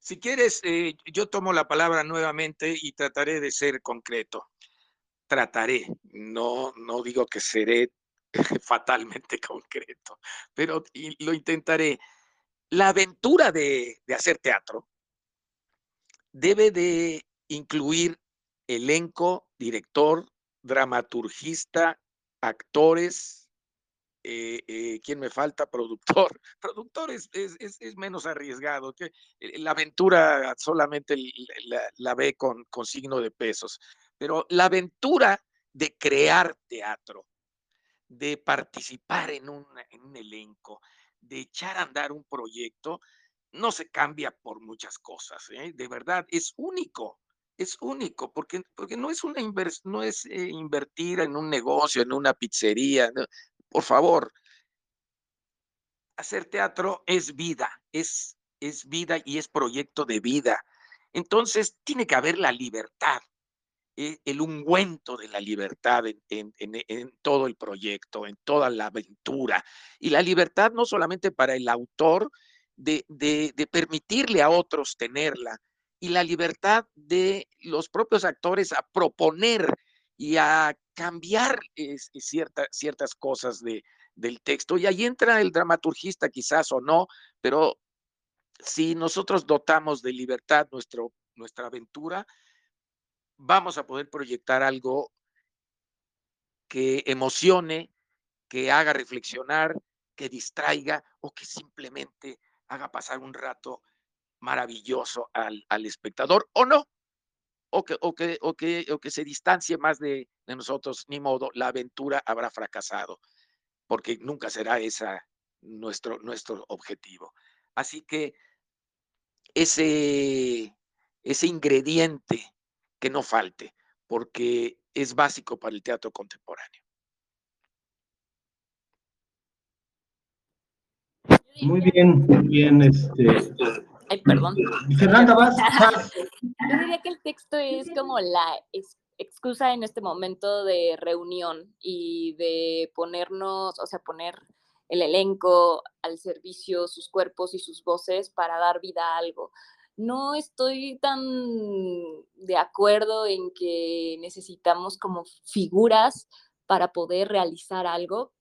Si quieres, eh, yo tomo la palabra nuevamente y trataré de ser concreto. Trataré, no, no digo que seré fatalmente concreto, pero lo intentaré. La aventura de, de hacer teatro debe de incluir elenco, director, dramaturgista, actores, eh, eh, ¿quién me falta? Productor. Productor es, menos arriesgado, que eh, la aventura solamente la, ve con, signo de pesos, pero la aventura de crear teatro, de participar en un, en un elenco, de echar a andar un proyecto, no se cambia por muchas cosas, ¿eh? de verdad, es único, es único, porque, porque no es, una no es eh, invertir en un negocio, en una pizzería, por favor, hacer teatro es vida, es, es vida y es proyecto de vida. Entonces, tiene que haber la libertad, eh, el ungüento de la libertad en, todo el proyecto, en toda la aventura. Y la libertad no solamente para el autor de, permitirle a otros tenerla, y la libertad de los propios actores a proponer y a cambiar ciertas cosas de, del texto. Y ahí entra el dramaturgista quizás o no, pero si nosotros dotamos de libertad nuestro, nuestra aventura, vamos a poder proyectar algo que emocione, que haga reflexionar, que distraiga o que simplemente haga pasar un rato maravilloso al, espectador o no, o que, o que, o que, o que se distancie más de, de, nosotros, ni modo, la aventura habrá fracasado, porque nunca será esa nuestro, nuestro objetivo. Así que ese, ese ingrediente que no falte, porque es básico para el teatro contemporáneo. Muy bien, muy bien. Este... Ay, perdón. Fernanda, vas. Yo diría que el texto es como la excusa en este momento de reunión y de ponernos, o sea, poner el elenco al servicio, sus cuerpos y sus voces para dar vida a algo. No estoy tan de acuerdo en que necesitamos como figuras para poder realizar algo.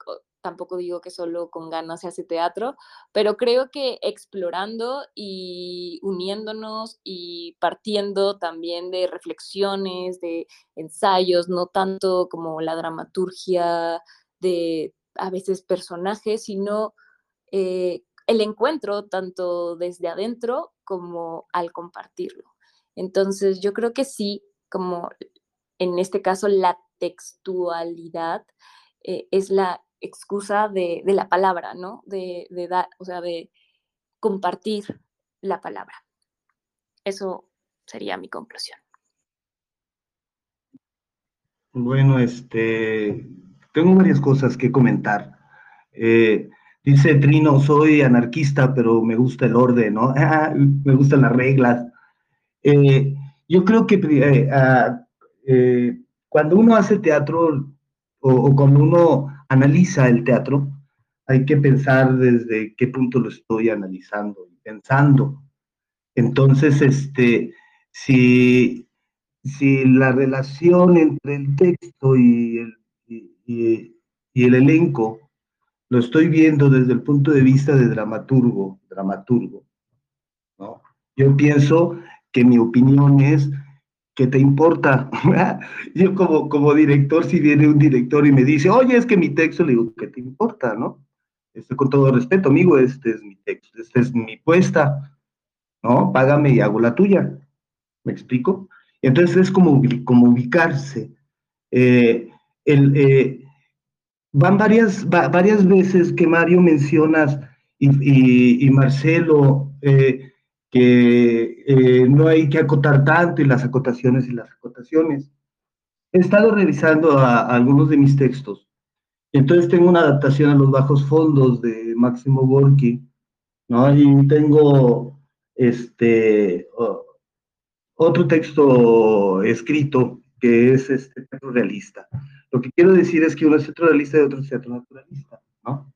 Tampoco digo que solo con ganas se hace teatro, pero creo que explorando y uniéndonos y partiendo también de reflexiones, de ensayos, no tanto como la dramaturgia de a veces personajes, sino eh, el encuentro tanto desde adentro como al compartirlo. Entonces, yo creo que sí, como en este caso la textualidad eh, es la excusa de, la palabra, ¿no? De, dar, o sea, de compartir la palabra. Eso sería mi conclusión. Bueno, este, tengo varias cosas que comentar. Eh, dice Trino, soy anarquista, pero me gusta el orden, ¿no? me gustan las reglas. Eh, yo creo que eh, ah, cuando uno hace teatro o, cuando uno analiza el teatro, hay que pensar desde qué punto lo estoy analizando y pensando. Entonces, este, si, si la relación entre el texto y el y, el elenco lo estoy viendo desde el punto de vista de dramaturgo, dramaturgo, ¿no? Yo pienso que mi opinión es que te importa. Yo como, como director, si viene un director y me dice, oye, es que mi texto, le digo, ¿qué te importa, no? Este, con todo respeto, amigo, este es mi texto, esta es mi puesta, ¿no? Págame y hago la tuya. ¿Me explico? Entonces es como, como ubicarse. Eh, eh, van varias, varias veces que Mario mencionas y, Marcelo eh, que eh, no hay que acotar tanto y las acotaciones y las acotaciones. He estado revisando algunos de mis textos. Entonces tengo una adaptación a los bajos fondos de Máximo Gorky, ¿no? Y tengo este otro texto escrito que es este realista. Lo que quiero decir es que uno es teatro realista y otro es teatro naturalista, ¿no?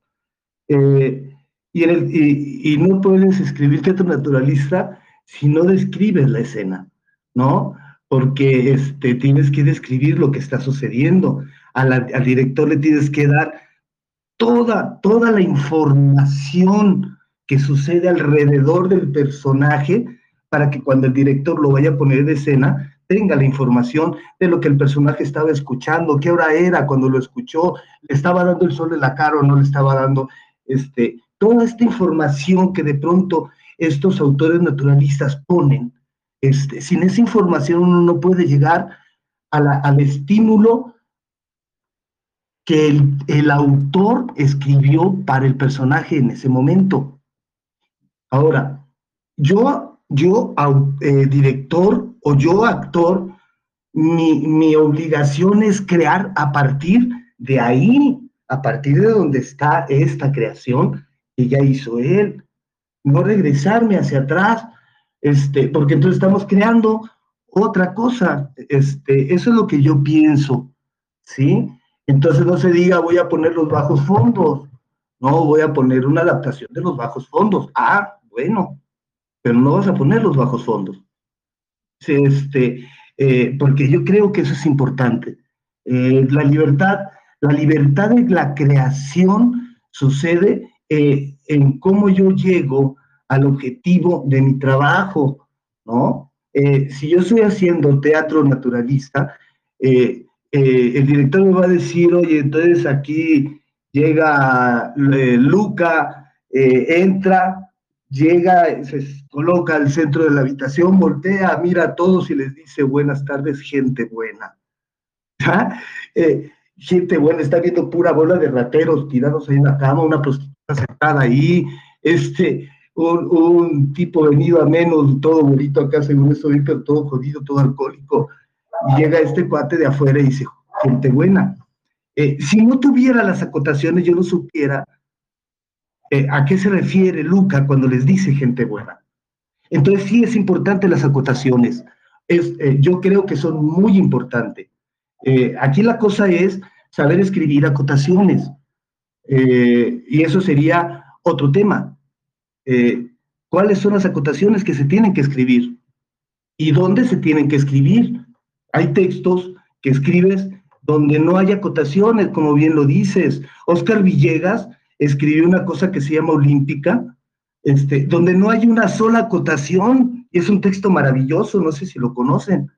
Eh, y, en el, y, no puedes escribir teatro naturalista si no describes la escena, ¿no? Porque este, tienes que describir lo que está sucediendo. al director le tienes que dar toda, toda la información que sucede alrededor del personaje para que cuando el director lo vaya a poner en escena, tenga la información de lo que el personaje estaba escuchando, qué hora era cuando lo escuchó, le estaba dando el sol en la cara o no le estaba dando, este, toda esta información que de pronto estos autores naturalistas ponen, este, sin esa información uno no puede llegar al estímulo que el, el autor escribió para el personaje en ese momento. Ahora, yo, yo eh, director o yo actor, mi, mi obligación es crear a partir de ahí, a partir de donde está esta creación que ya hizo él, no regresarme hacia atrás, este, porque entonces estamos creando otra cosa, este, eso es lo que yo pienso, ¿sí? Entonces no se diga voy a poner los bajos fondos, no, voy a poner una adaptación de los bajos fondos, ah, bueno, pero no vas a poner los bajos fondos, este, eh, porque yo creo que eso es importante. Eh, la libertad, la libertad de la creación sucede eh, en cómo yo llego al objetivo de mi trabajo, ¿no? Eh, si yo estoy haciendo teatro naturalista, eh, el director me va a decir, oye, entonces aquí llega Luca, entra, llega, se coloca al centro de la habitación, voltea, mira a todos y les dice, buenas tardes, gente buena. Gente buena, está viendo pura bola de rateros tirados ahí en la cama, una prostituta sentada ahí, este, un, tipo venido a menos, todo bonito acá, según esto, pero todo jodido, todo alcohólico, llega este cuate de afuera y dice, gente buena. Eh, si no tuviera las acotaciones, yo no supiera eh, a qué se refiere Luca cuando les dice gente buena. Entonces sí es importante las acotaciones. Es, eh, yo creo que son muy importantes. Aquí la cosa es saber escribir acotaciones. Eh, y eso sería otro tema. Eh, ¿Cuáles son las acotaciones que se tienen que escribir? ¿Y dónde se tienen que escribir? Hay textos que escribes donde no hay acotaciones, como bien lo dices. Oscar Villegas escribió una cosa que se llama Olímpica, este, donde no hay una sola acotación, y es un texto maravilloso, no sé si lo conocen.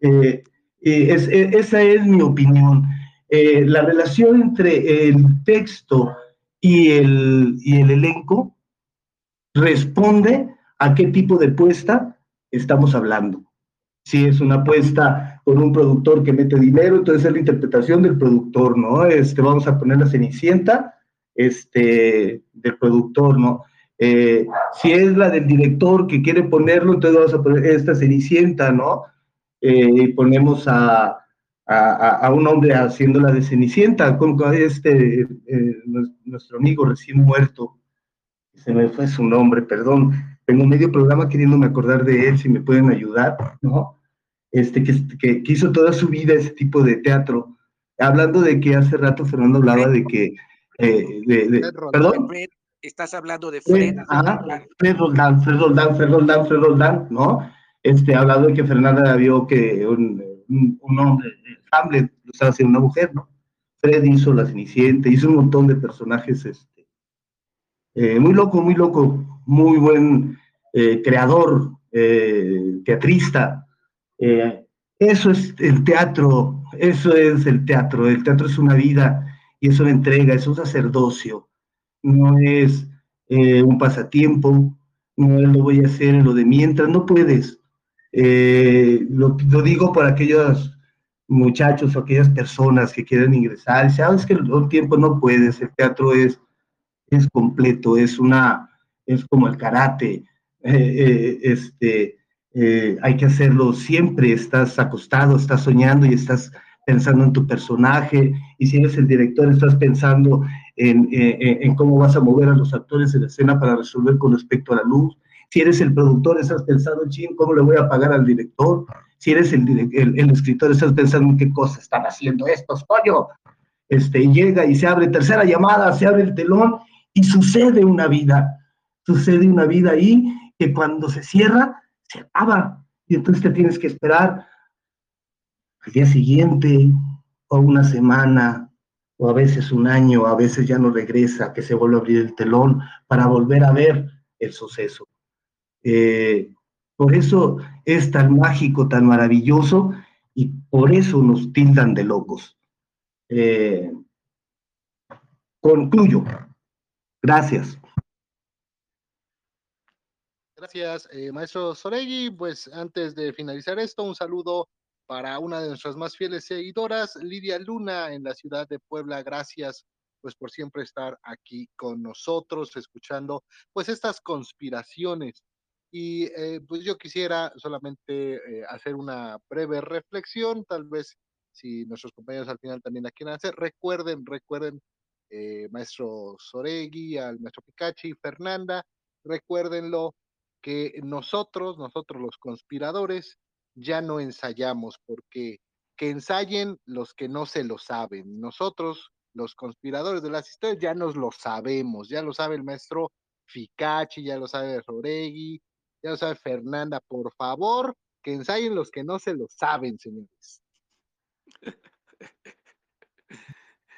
Eh, esa es mi opinión. Eh, la relación entre el texto y el, y el elenco responde a qué tipo de puesta estamos hablando. Si es una puesta con un productor que mete dinero, entonces es la interpretación del productor, ¿no? Este, vamos a poner la cenicienta este, del productor, ¿no? Eh, si es la del director que quiere ponerlo, entonces vamos a poner esta cenicienta, ¿no? Eh, y ponemos a, a, un hombre haciendo la de Cenicienta, con este, eh, nuestro amigo recién muerto, se me fue su nombre, perdón, tengo medio programa queriéndome acordar de él, si me pueden ayudar, ¿no? Este, que, que, hizo toda su vida ese tipo de teatro, hablando de que hace rato Fernando hablaba de que, eh, de, perdón. Estás hablando de Fred. Fred Roldán, Fred Roldán, Fred Roldán, Fred Roldán, ¿no? Este, hablando de que Fernanda vio que un, un hombre Hamlet lo estaba haciendo una mujer, ¿no? Fred hizo La Cenicienta, hizo un montón de personajes, este, eh, muy loco, muy loco, muy buen eh, creador, eh, teatrista. eso es el teatro, eso es el teatro. El teatro es una vida y es una entrega, es un sacerdocio. No es un pasatiempo, no lo voy a hacer en lo de mientras, no puedes. Lo, lo, digo para aquellos muchachos o aquellas personas que quieren ingresar, sabes que el tiempo no puedes, el teatro es, es completo, es una, es como el karate, eh, eh, este, eh, hay que hacerlo siempre, estás acostado, estás soñando y estás pensando en tu personaje, y si eres el director, estás pensando en, en, cómo vas a mover a los actores en la escena para resolver con respecto a la luz. Si eres el productor, estás pensando, ching, ¿cómo le voy a pagar al director? Si eres el, el, escritor, estás pensando en qué cosas están haciendo estos, coño. Este, llega y se abre tercera llamada, se abre el telón y sucede una vida. Sucede una vida ahí que cuando se cierra, se acaba. Y entonces te tienes que esperar al día siguiente o una semana o a veces un año, a veces ya no regresa, que se vuelve a abrir el telón para volver a ver el suceso. Eh, por eso es tan mágico, tan maravilloso y por eso nos tildan de locos. Eh, concluyo. Gracias. Gracias, eh, maestro Soregui. Pues antes de finalizar esto, un saludo para una de nuestras más fieles seguidoras, Lidia Luna, en la ciudad de Puebla. Gracias, pues por siempre estar aquí con nosotros, escuchando, pues estas conspiraciones Y eh, pues yo quisiera solamente eh, hacer una breve reflexión, tal vez si nuestros compañeros al final también la quieren hacer. Recuerden, recuerden, eh, maestro Soregui, al maestro Picachi, Fernanda, recuérdenlo que nosotros, nosotros los conspiradores, ya no ensayamos, porque que ensayen los que no se lo saben. Nosotros, los conspiradores de las historias, ya nos lo sabemos, ya lo sabe el maestro Ficachi, ya lo sabe Roregui, ya lo sabe Fernanda. Por favor, que ensayen los que no se lo saben, señores.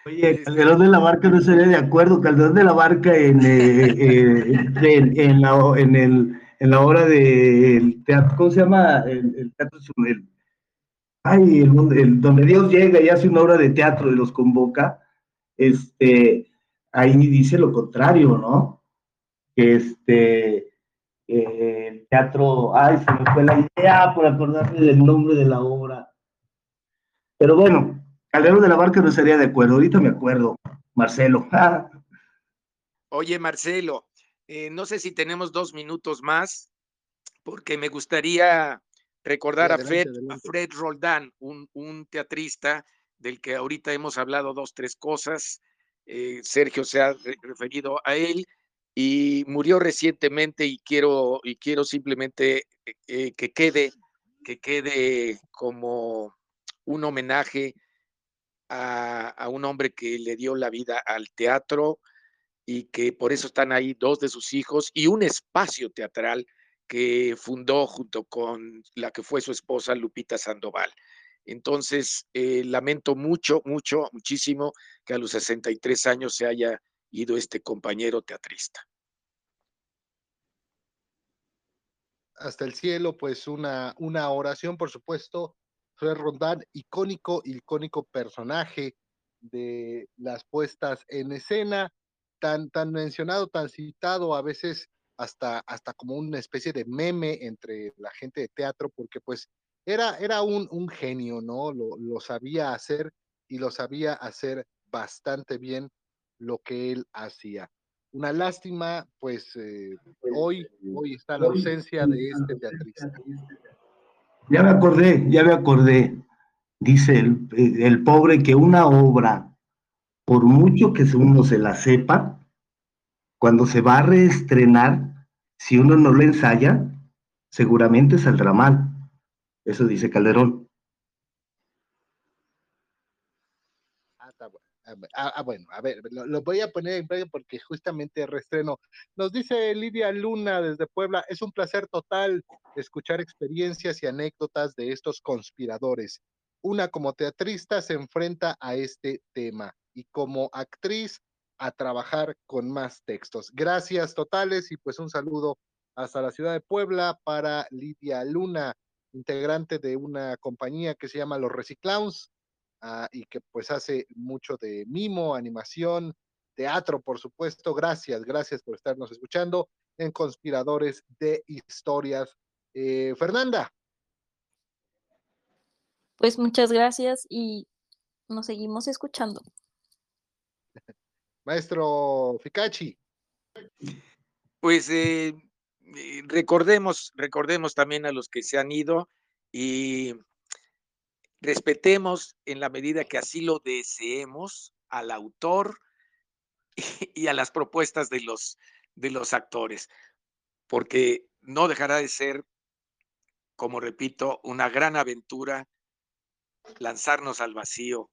Oye, Calderón de la Barca no estaría de acuerdo. Calderón de la Barca en, eh, eh, en, la, en, el, en la obra del teatro, ¿cómo se llama? El, teatro, el, ay, el, donde Dios llega y hace una obra de teatro y los convoca, este, ahí dice lo contrario, ¿no? Que este, eh, el teatro, ay, se me fue la idea por acordarme del nombre de la obra. Pero bueno, Calderón de la Barca no estaría de acuerdo, ahorita me acuerdo, Marcelo. Oye, Marcelo, eh, no sé si tenemos dos minutos más, porque me gustaría recordar a, Fred, Roldán, un, teatrista del que ahorita hemos hablado dos, tres cosas. Eh, Sergio se ha referido a él y murió recientemente y quiero, y quiero simplemente eh, que quede, que quede como un homenaje a, un hombre que le dio la vida al teatro y que por eso están ahí dos de sus hijos y un espacio teatral que fundó junto con la que fue su esposa Lupita Sandoval. Entonces, eh, lamento mucho, mucho, muchísimo que a los 63 años se haya ido este compañero teatrista. Hasta el cielo, pues una, una oración, por supuesto, Fred Rondán, icónico, icónico personaje de las puestas en escena, tan, tan mencionado, tan citado, a veces hasta, hasta como una especie de meme entre la gente de teatro, porque pues era, era un, un genio, ¿no? Lo, lo sabía hacer y lo sabía hacer bastante bien lo que él hacía. Una lástima, pues eh, hoy, hoy está la ausencia de este teatrista. Ya me acordé, ya me acordé. Dice el, pobre que una obra, por mucho que uno se la sepa, cuando se va a reestrenar, si uno no la ensaya, seguramente saldrá mal. Eso dice Calderón. Ah, ah, bueno, a ver, lo, voy a poner en breve porque justamente reestreno. Nos dice Lidia Luna desde Puebla, es un placer total escuchar experiencias y anécdotas de estos conspiradores. Una como teatrista se enfrenta a este tema y como actriz a trabajar con más textos. Gracias totales y pues un saludo hasta la ciudad de Puebla para Lidia Luna, integrante de una compañía que se llama Los Reciclowns Ah, y que pues hace mucho de mimo, animación, teatro, por supuesto. Gracias, gracias por estarnos escuchando en Conspiradores de Historias. Eh, Fernanda. Pues muchas gracias y nos seguimos escuchando. Maestro Ficachi. Pues eh, eh, recordemos, recordemos también a los que se han ido y respetemos en la medida que así lo deseemos al autor y a las propuestas de los, de los actores, porque no dejará de ser, como repito, una gran aventura lanzarnos al vacío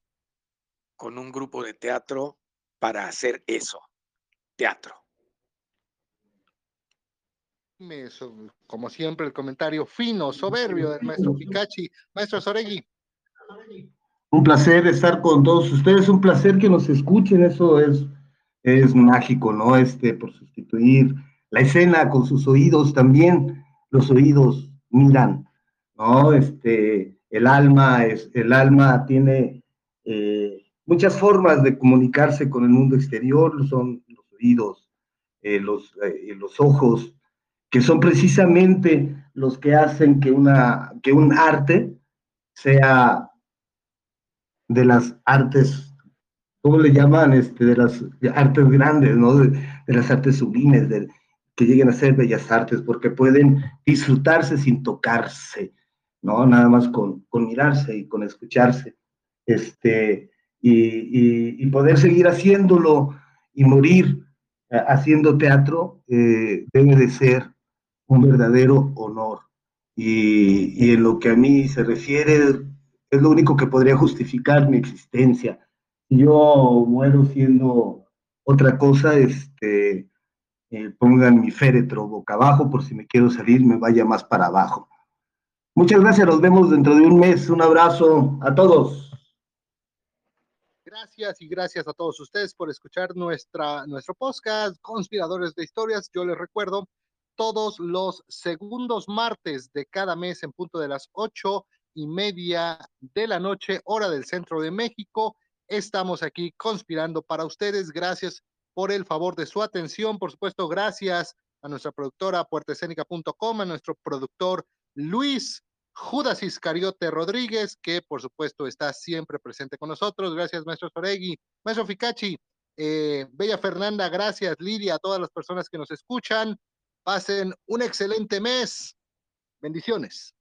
con un grupo de teatro para hacer eso, teatro. Como siempre, el comentario fino, soberbio del maestro Picachi. Maestro Soregui. Un placer estar con todos ustedes, un placer que nos escuchen, eso es, es mágico, ¿no? Este, por sustituir la escena con sus oídos también, los oídos miran, ¿no? Este, el alma, es, el alma tiene eh, muchas formas de comunicarse con el mundo exterior, son los oídos, eh, los, eh, los ojos, que son precisamente los que hacen que, una, que un arte sea de las artes, ¿cómo le llaman? Este, de las artes grandes, ¿no? De, las artes sublimes, de, que lleguen a ser bellas artes, porque pueden disfrutarse sin tocarse, ¿no? Nada más con, con mirarse y con escucharse, este, y, y, poder seguir haciéndolo y morir eh, haciendo teatro eh, debe de ser un verdadero honor. Y, y en lo que a mí se refiere, es lo único que podría justificar mi existencia. Yo muero siendo otra cosa, este, eh, pongan mi féretro boca abajo por si me quiero salir, me vaya más para abajo. Muchas gracias, nos vemos dentro de un mes. Un abrazo a todos. Gracias y gracias a todos ustedes por escuchar nuestra, nuestro podcast, Conspiradores de Historias. Yo les recuerdo, todos los segundos martes de cada mes en punto de las ocho y media de la noche, hora del centro de México. Estamos aquí conspirando para ustedes. Gracias por el favor de su atención. Por supuesto, gracias a nuestra productora puertescénica.com, a nuestro productor Luis Judas Iscariote Rodríguez, que por supuesto está siempre presente con nosotros. Gracias, maestro Soregui, maestro Ficachi, eh, Bella Fernanda, gracias, Lidia, a todas las personas que nos escuchan. Pasen un excelente mes. Bendiciones.